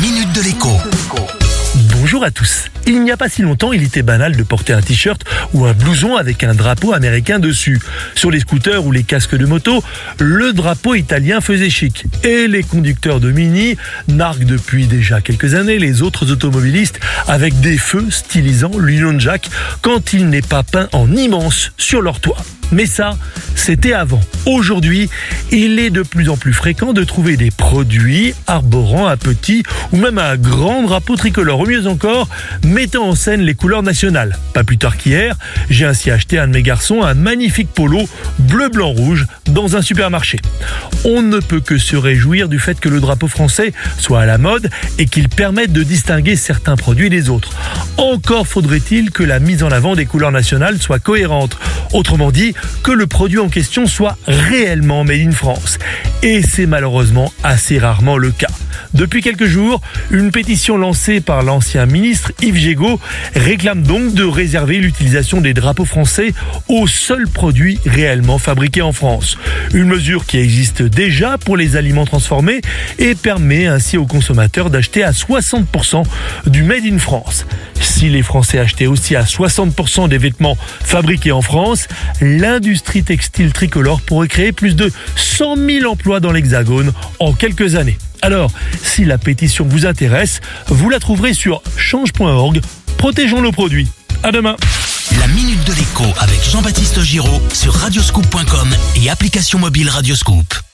minute de l'écho. Bonjour à tous. Il n'y a pas si longtemps, il était banal de porter un t-shirt ou un blouson avec un drapeau américain dessus. Sur les scooters ou les casques de moto, le drapeau italien faisait chic. Et les conducteurs de Mini narguent depuis déjà quelques années les autres automobilistes avec des feux stylisant l'Union Jack quand il n'est pas peint en immense sur leur toit. Mais ça, c'était avant. Aujourd'hui, il est de plus en plus fréquent de trouver des produits arborant un petit ou même un grand drapeau tricolore, ou mieux encore, mettant en scène les couleurs nationales. Pas plus tard qu'hier, j'ai ainsi acheté à un de mes garçons un magnifique polo bleu, blanc, rouge dans un supermarché. On ne peut que se réjouir du fait que le drapeau français soit à la mode et qu'il permette de distinguer certains produits des autres. Encore faudrait-il que la mise en avant des couleurs nationales soit cohérente. Autrement dit, que le produit en question soit réellement made in France. Et c'est malheureusement assez rarement le cas. Depuis quelques jours, une pétition lancée par l'ancien ministre Yves Gégaud réclame donc de réserver l'utilisation des drapeaux français aux seuls produits réellement fabriqués en France. Une mesure qui existe déjà pour les aliments transformés et permet ainsi aux consommateurs d'acheter à 60% du Made in France. Si les Français achetaient aussi à 60% des vêtements fabriqués en France, l'industrie textile tricolore pourrait créer plus de 100 000 emplois dans l'Hexagone en quelques années. Alors, si la pétition vous intéresse, vous la trouverez sur change.org. Protégeons nos produits. À demain. Avec Jean-Baptiste Giraud sur radioscoop.com et application mobile Radioscoop.